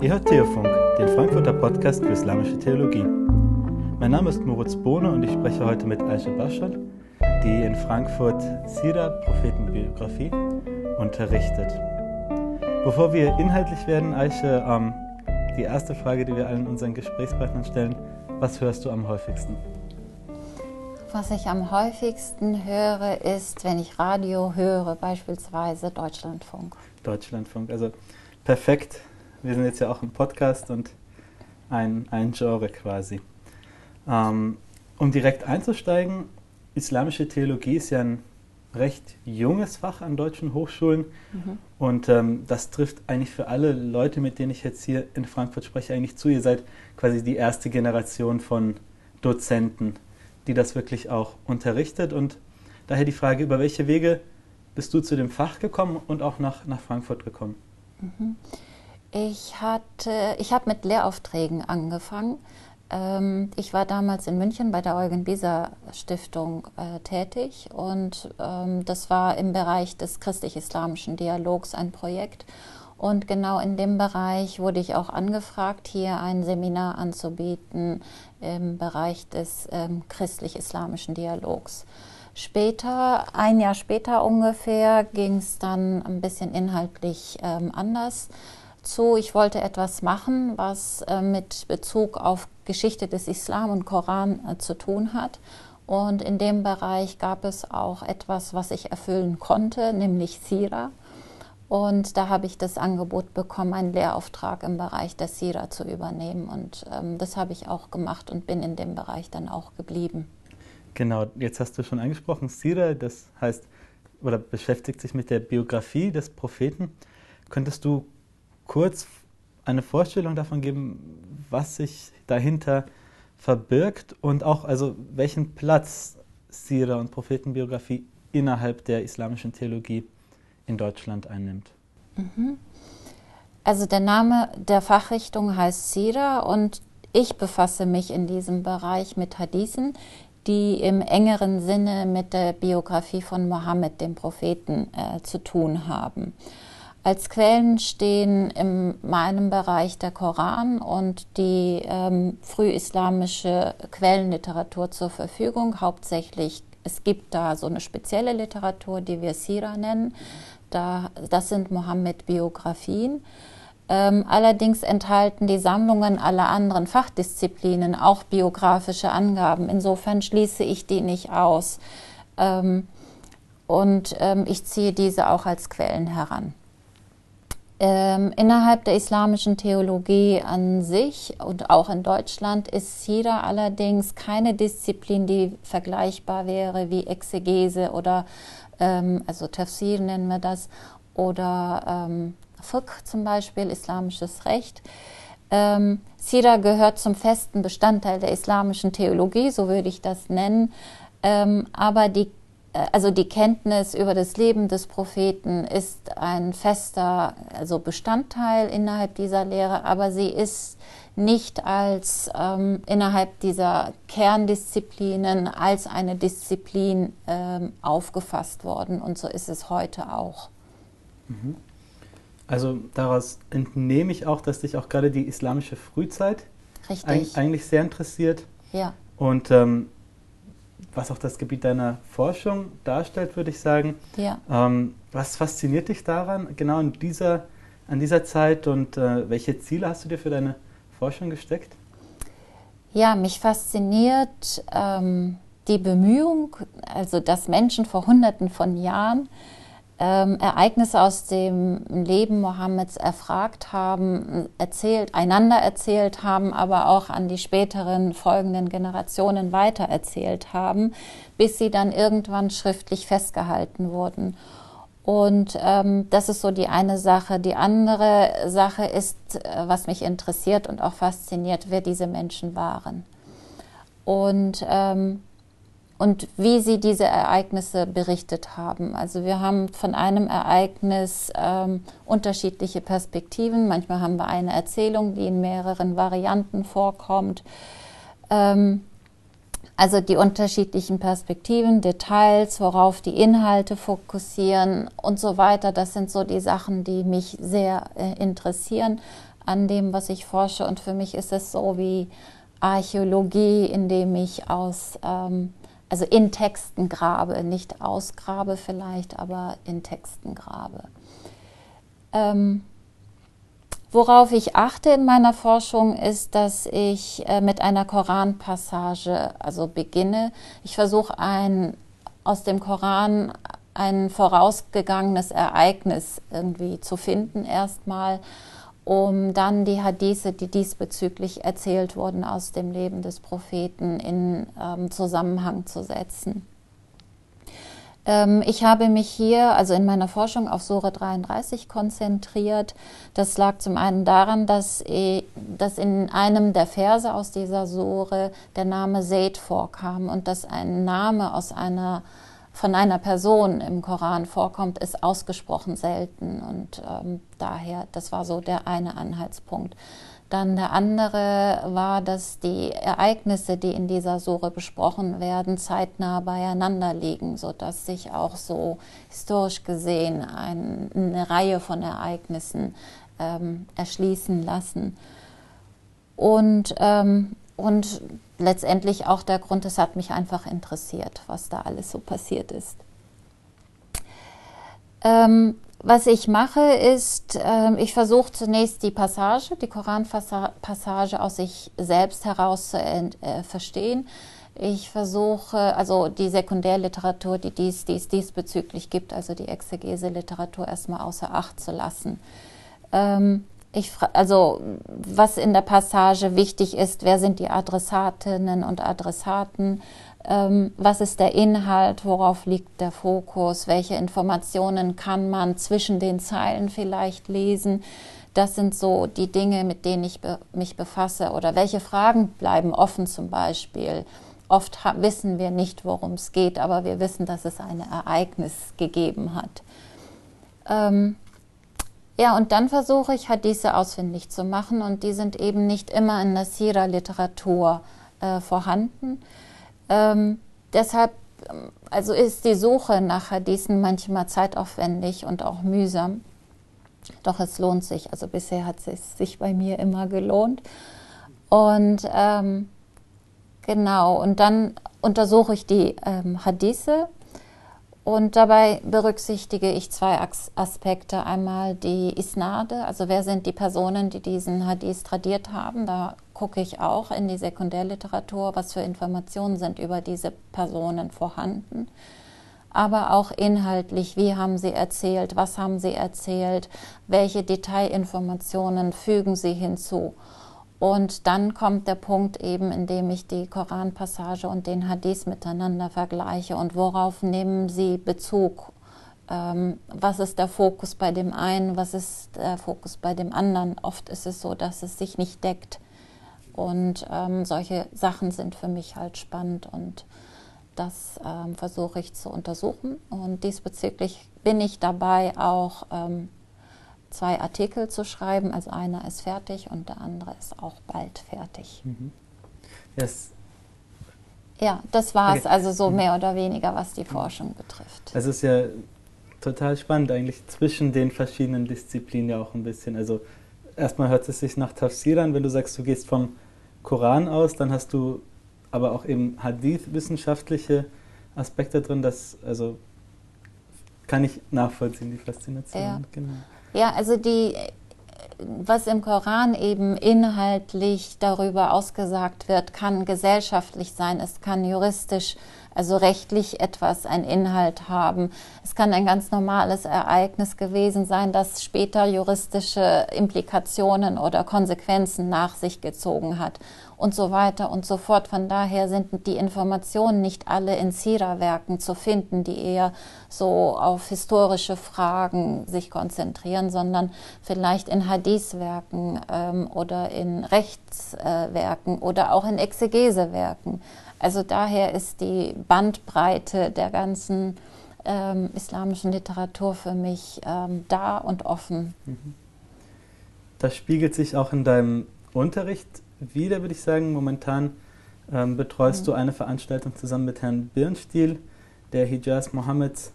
Ihr hört Theofunk, den Frankfurter Podcast für islamische Theologie. Mein Name ist Moritz Bohne und ich spreche heute mit Aisha Bashar, die in Frankfurt Sira, Prophetenbiografie, unterrichtet. Bevor wir inhaltlich werden, Aisha, ähm, die erste Frage, die wir allen unseren Gesprächspartnern stellen, was hörst du am häufigsten? Was ich am häufigsten höre, ist, wenn ich Radio höre, beispielsweise Deutschlandfunk. Deutschlandfunk, also perfekt wir sind jetzt ja auch im Podcast und ein, ein Genre quasi. Ähm, um direkt einzusteigen, islamische Theologie ist ja ein recht junges Fach an deutschen Hochschulen mhm. und ähm, das trifft eigentlich für alle Leute, mit denen ich jetzt hier in Frankfurt spreche, eigentlich zu. Ihr seid quasi die erste Generation von Dozenten, die das wirklich auch unterrichtet und daher die Frage, über welche Wege bist du zu dem Fach gekommen und auch nach, nach Frankfurt gekommen? Mhm. Ich, hatte, ich habe mit Lehraufträgen angefangen. Ähm, ich war damals in München bei der Eugen Bieser Stiftung äh, tätig und ähm, das war im Bereich des christlich-islamischen Dialogs ein Projekt. Und genau in dem Bereich wurde ich auch angefragt, hier ein Seminar anzubieten im Bereich des ähm, christlich-islamischen Dialogs. Später, ein Jahr später ungefähr, ging es dann ein bisschen inhaltlich ähm, anders zu, ich wollte etwas machen, was äh, mit Bezug auf Geschichte des Islam und Koran äh, zu tun hat. Und in dem Bereich gab es auch etwas, was ich erfüllen konnte, nämlich Sira. Und da habe ich das Angebot bekommen, einen Lehrauftrag im Bereich der Sira zu übernehmen. Und ähm, das habe ich auch gemacht und bin in dem Bereich dann auch geblieben. Genau, jetzt hast du schon angesprochen, Sira, das heißt oder beschäftigt sich mit der Biografie des Propheten. Könntest du kurz eine Vorstellung davon geben, was sich dahinter verbirgt und auch also welchen Platz Sira und Prophetenbiografie innerhalb der islamischen Theologie in Deutschland einnimmt. Mhm. Also der Name der Fachrichtung heißt Sira und ich befasse mich in diesem Bereich mit Hadithen, die im engeren Sinne mit der Biografie von Mohammed, dem Propheten, äh, zu tun haben. Als Quellen stehen in meinem Bereich der Koran und die ähm, frühislamische Quellenliteratur zur Verfügung. Hauptsächlich, es gibt da so eine spezielle Literatur, die wir Sira nennen. Da, das sind Mohammed-Biografien. Ähm, allerdings enthalten die Sammlungen aller anderen Fachdisziplinen auch biografische Angaben. Insofern schließe ich die nicht aus. Ähm, und ähm, ich ziehe diese auch als Quellen heran. Ähm, innerhalb der islamischen Theologie an sich und auch in Deutschland ist Sira allerdings keine Disziplin, die vergleichbar wäre wie Exegese oder ähm, also Tafsir nennen wir das oder ähm, Fiqh zum Beispiel, islamisches Recht. Ähm, Sira gehört zum festen Bestandteil der islamischen Theologie, so würde ich das nennen. Ähm, aber die also die Kenntnis über das Leben des Propheten ist ein fester also Bestandteil innerhalb dieser Lehre, aber sie ist nicht als ähm, innerhalb dieser Kerndisziplinen als eine Disziplin ähm, aufgefasst worden und so ist es heute auch. Mhm. Also daraus entnehme ich auch, dass dich auch gerade die islamische Frühzeit eigentlich sehr interessiert. Ja. Und ähm, was auch das Gebiet deiner Forschung darstellt, würde ich sagen. Ja. Ähm, was fasziniert dich daran, genau in dieser, an dieser Zeit und äh, welche Ziele hast du dir für deine Forschung gesteckt? Ja, mich fasziniert ähm, die Bemühung, also dass Menschen vor Hunderten von Jahren ähm, Ereignisse aus dem Leben Mohammeds erfragt haben, erzählt, einander erzählt haben, aber auch an die späteren folgenden Generationen weitererzählt haben, bis sie dann irgendwann schriftlich festgehalten wurden. Und ähm, das ist so die eine Sache. Die andere Sache ist, äh, was mich interessiert und auch fasziniert, wer diese Menschen waren. Und ähm, und wie sie diese Ereignisse berichtet haben. Also wir haben von einem Ereignis ähm, unterschiedliche Perspektiven. Manchmal haben wir eine Erzählung, die in mehreren Varianten vorkommt. Ähm, also die unterschiedlichen Perspektiven, Details, worauf die Inhalte fokussieren und so weiter. Das sind so die Sachen, die mich sehr äh, interessieren an dem, was ich forsche. Und für mich ist es so wie Archäologie, indem ich aus ähm, also in Texten grabe, nicht ausgrabe vielleicht, aber in Texten grabe. Ähm, worauf ich achte in meiner Forschung ist, dass ich äh, mit einer Koranpassage also beginne. Ich versuche ein aus dem Koran ein vorausgegangenes Ereignis irgendwie zu finden erstmal um dann die Hadithe, die diesbezüglich erzählt wurden aus dem Leben des Propheten, in ähm, Zusammenhang zu setzen. Ähm, ich habe mich hier, also in meiner Forschung, auf Sure 33 konzentriert. Das lag zum einen daran, dass, dass in einem der Verse aus dieser Sure der Name Seyd vorkam und dass ein Name aus einer von einer Person im Koran vorkommt, ist ausgesprochen selten. Und ähm, daher, das war so der eine Anhaltspunkt. Dann der andere war, dass die Ereignisse, die in dieser Sure besprochen werden, zeitnah beieinander liegen, sodass sich auch so historisch gesehen ein, eine Reihe von Ereignissen ähm, erschließen lassen. Und, ähm, und letztendlich auch der Grund, es hat mich einfach interessiert, was da alles so passiert ist. Ähm, was ich mache, ist, äh, ich versuche zunächst die Passage, die Koranpassage aus sich selbst heraus zu äh, verstehen. Ich versuche, also die Sekundärliteratur, die dies, dies diesbezüglich gibt, also die Exegese-Literatur erstmal außer Acht zu lassen. Ähm, ich, also was in der Passage wichtig ist, wer sind die Adressatinnen und Adressaten, ähm, was ist der Inhalt, worauf liegt der Fokus, welche Informationen kann man zwischen den Zeilen vielleicht lesen. Das sind so die Dinge, mit denen ich be mich befasse. Oder welche Fragen bleiben offen zum Beispiel. Oft wissen wir nicht, worum es geht, aber wir wissen, dass es ein Ereignis gegeben hat. Ähm, ja, und dann versuche ich Hadithe ausfindig zu machen und die sind eben nicht immer in der Sira-Literatur äh, vorhanden. Ähm, deshalb also ist die Suche nach Hadithen manchmal zeitaufwendig und auch mühsam. Doch es lohnt sich. Also bisher hat es sich bei mir immer gelohnt. Und ähm, genau, und dann untersuche ich die ähm, Hadithe und dabei berücksichtige ich zwei Aspekte. Einmal die Isnade, also wer sind die Personen, die diesen Hadith tradiert haben. Da gucke ich auch in die Sekundärliteratur, was für Informationen sind über diese Personen vorhanden. Aber auch inhaltlich, wie haben sie erzählt, was haben sie erzählt, welche Detailinformationen fügen sie hinzu. Und dann kommt der Punkt eben, in dem ich die Koranpassage und den Hadith miteinander vergleiche und worauf nehmen sie Bezug? Ähm, was ist der Fokus bei dem einen, was ist der Fokus bei dem anderen? Oft ist es so, dass es sich nicht deckt. Und ähm, solche Sachen sind für mich halt spannend und das ähm, versuche ich zu untersuchen. Und diesbezüglich bin ich dabei, auch ähm, zwei Artikel zu schreiben. Also einer ist fertig und der andere ist auch bald fertig. Mhm. Yes. Ja, das war es okay. also so mhm. mehr oder weniger, was die Forschung betrifft. Es ist ja total spannend eigentlich zwischen den verschiedenen Disziplinen ja auch ein bisschen. Also erstmal hört es sich nach Tafsir an, wenn du sagst, du gehst vom Koran aus, dann hast du aber auch eben Hadith-wissenschaftliche Aspekte drin, das also kann ich nachvollziehen, die Faszination. Ja. Genau. Ja, also die, was im Koran eben inhaltlich darüber ausgesagt wird, kann gesellschaftlich sein, es kann juristisch also rechtlich etwas, ein Inhalt haben. Es kann ein ganz normales Ereignis gewesen sein, das später juristische Implikationen oder Konsequenzen nach sich gezogen hat und so weiter und so fort. Von daher sind die Informationen nicht alle in Sira-Werken zu finden, die eher so auf historische Fragen sich konzentrieren, sondern vielleicht in Hadith-Werken ähm, oder in Rechtswerken äh, oder auch in Exegesewerken. Also daher ist die Bandbreite der ganzen ähm, islamischen Literatur für mich ähm, da und offen. Mhm. Das spiegelt sich auch in deinem Unterricht wieder, würde ich sagen. Momentan ähm, betreust mhm. du eine Veranstaltung zusammen mit Herrn Birnstiel, der Hijaz Mohammeds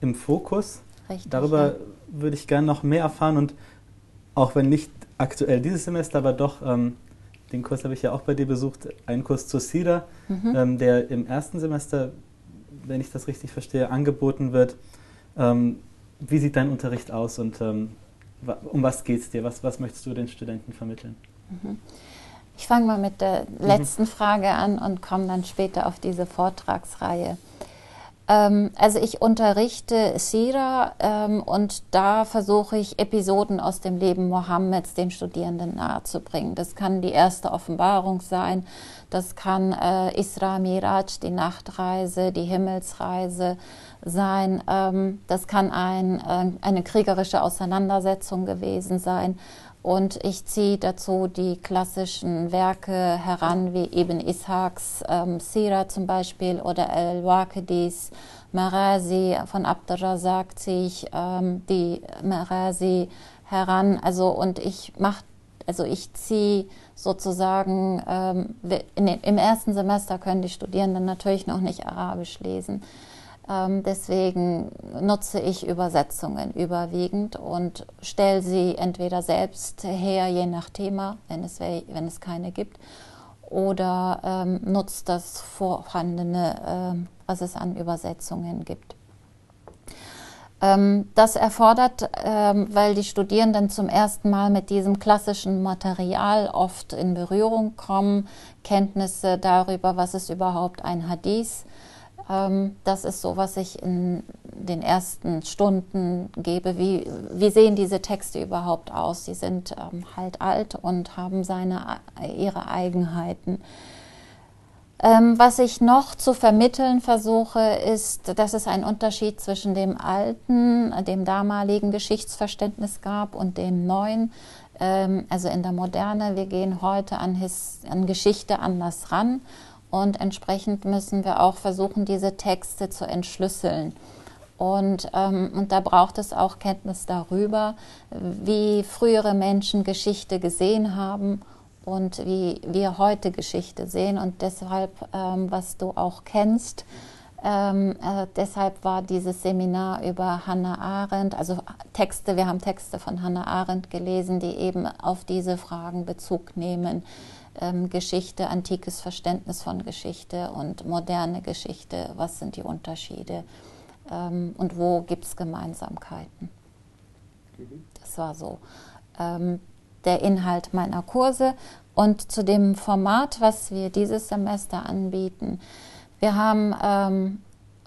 im Fokus. Richtig, Darüber ja. würde ich gerne noch mehr erfahren und auch wenn nicht aktuell dieses Semester, aber doch, ähm, den Kurs habe ich ja auch bei dir besucht, einen Kurs zur SIDA, mhm. ähm, der im ersten Semester, wenn ich das richtig verstehe, angeboten wird. Ähm, wie sieht dein Unterricht aus und ähm, um was geht es dir? Was, was möchtest du den Studenten vermitteln? Mhm. Ich fange mal mit der mhm. letzten mhm. Frage an und komme dann später auf diese Vortragsreihe. Ähm, also ich unterrichte Sira ähm, und da versuche ich Episoden aus dem Leben Mohammeds den Studierenden nahezubringen. Das kann die erste Offenbarung sein, das kann äh, Isra Miraj, die Nachtreise, die Himmelsreise sein, ähm, das kann ein, äh, eine kriegerische Auseinandersetzung gewesen sein und ich ziehe dazu die klassischen Werke heran, wie Ibn Ishaqs ähm, Sira zum Beispiel oder Al-Waqidis Marazi von Abdurrazak ziehe ich ähm, die Marazi heran. Also und ich mache, also ich ziehe sozusagen, ähm, den, im ersten Semester können die Studierenden natürlich noch nicht Arabisch lesen. Ähm, deswegen nutze ich Übersetzungen überwiegend und stelle sie entweder selbst her, je nach Thema, wenn es, wenn es keine gibt, oder ähm, nutze das vorhandene, äh, was es an Übersetzungen gibt. Ähm, das erfordert, ähm, weil die Studierenden zum ersten Mal mit diesem klassischen Material oft in Berührung kommen, Kenntnisse darüber, was ist überhaupt ein Hadith das ist so, was ich in den ersten Stunden gebe. Wie, wie sehen diese Texte überhaupt aus? Sie sind ähm, halt alt und haben seine, ihre Eigenheiten. Ähm, was ich noch zu vermitteln versuche, ist, dass es einen Unterschied zwischen dem alten, dem damaligen Geschichtsverständnis gab und dem neuen. Ähm, also in der Moderne, wir gehen heute an, His an Geschichte anders ran und entsprechend müssen wir auch versuchen, diese Texte zu entschlüsseln. Und, ähm, und da braucht es auch Kenntnis darüber, wie frühere Menschen Geschichte gesehen haben und wie wir heute Geschichte sehen. Und deshalb, ähm, was du auch kennst, ähm, äh, deshalb war dieses Seminar über Hannah Arendt, also Texte, wir haben Texte von Hannah Arendt gelesen, die eben auf diese Fragen Bezug nehmen ähm, Geschichte, antikes Verständnis von Geschichte und moderne Geschichte, was sind die Unterschiede ähm, und wo gibt es Gemeinsamkeiten. Das war so ähm, der Inhalt meiner Kurse. Und zu dem Format, was wir dieses Semester anbieten, wir haben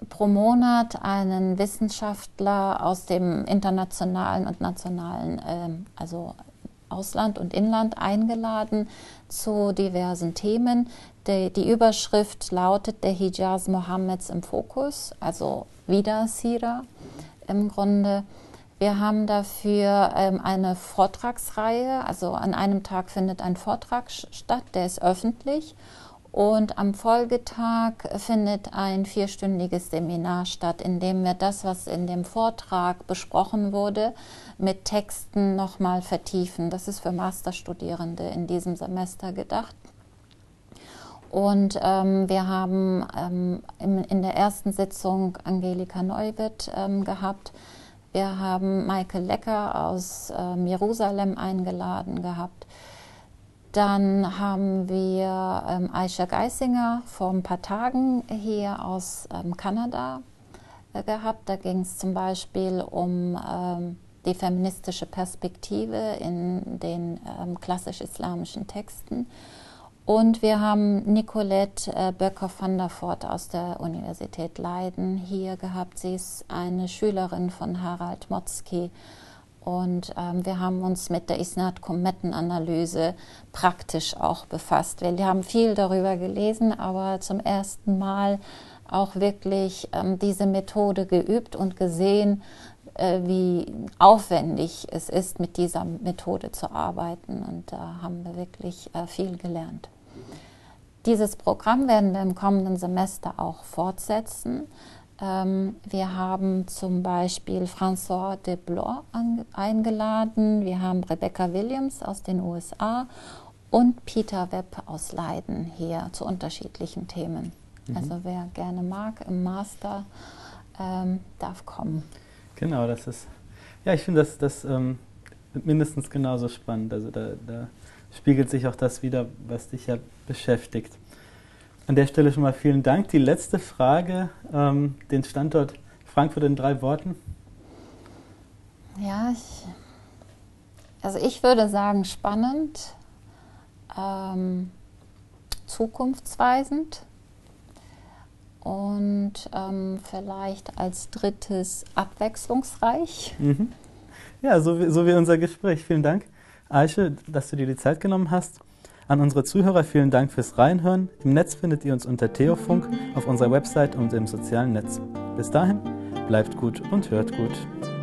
pro Monat einen Wissenschaftler aus dem internationalen und nationalen, ähm, also Ausland und Inland eingeladen zu diversen Themen. Die, die Überschrift lautet Der Hijaz Mohammeds im Fokus, also wieder Sira im Grunde. Wir haben dafür ähm, eine Vortragsreihe, also an einem Tag findet ein Vortrag statt, der ist öffentlich. Und am Folgetag findet ein vierstündiges Seminar statt, in dem wir das, was in dem Vortrag besprochen wurde, mit Texten nochmal vertiefen. Das ist für Masterstudierende in diesem Semester gedacht. Und ähm, wir haben ähm, in, in, der ersten Sitzung Angelika Neuwirth ähm, gehabt. Wir haben Michael Lecker aus ähm, Jerusalem eingeladen gehabt. Dann haben wir ähm, Aisha Geisinger vor ein paar Tagen hier aus ähm, Kanada äh, gehabt. Da ging es zum Beispiel um ähm, die feministische Perspektive in den ähm, klassisch-islamischen Texten. Und wir haben Nicolette äh, Böcker van der Voort aus der Universität Leiden hier gehabt. Sie ist eine Schülerin von Harald Motzki. Und ähm, wir haben uns mit der Isnat-Komettenanalyse praktisch auch befasst. Wir haben viel darüber gelesen, aber zum ersten Mal auch wirklich ähm, diese Methode geübt und gesehen, äh, wie aufwendig es ist, mit dieser Methode zu arbeiten. Und da haben wir wirklich äh, viel gelernt. Dieses Programm werden wir im kommenden Semester auch fortsetzen. Ähm, wir haben zum Beispiel François de Blois eingeladen, wir haben Rebecca Williams aus den USA und Peter Webb aus Leiden hier zu unterschiedlichen Themen. Mhm. Also wer gerne mag im Master, ähm, darf kommen. Genau, das ist, ja, ich finde das, das ähm, mindestens genauso spannend. Also da, da spiegelt sich auch das wieder, was dich ja beschäftigt. An der Stelle schon mal vielen Dank. Die letzte Frage, ähm, den Standort Frankfurt in drei Worten. Ja, ich, also ich würde sagen spannend, ähm, zukunftsweisend und ähm, vielleicht als drittes abwechslungsreich. Mhm. Ja, so wie, so wie unser Gespräch. Vielen Dank, Aische, dass du dir die Zeit genommen hast. An unsere Zuhörer vielen Dank fürs Reinhören. Im Netz findet ihr uns unter Theofunk auf unserer Website und im sozialen Netz. Bis dahin, bleibt gut und hört gut.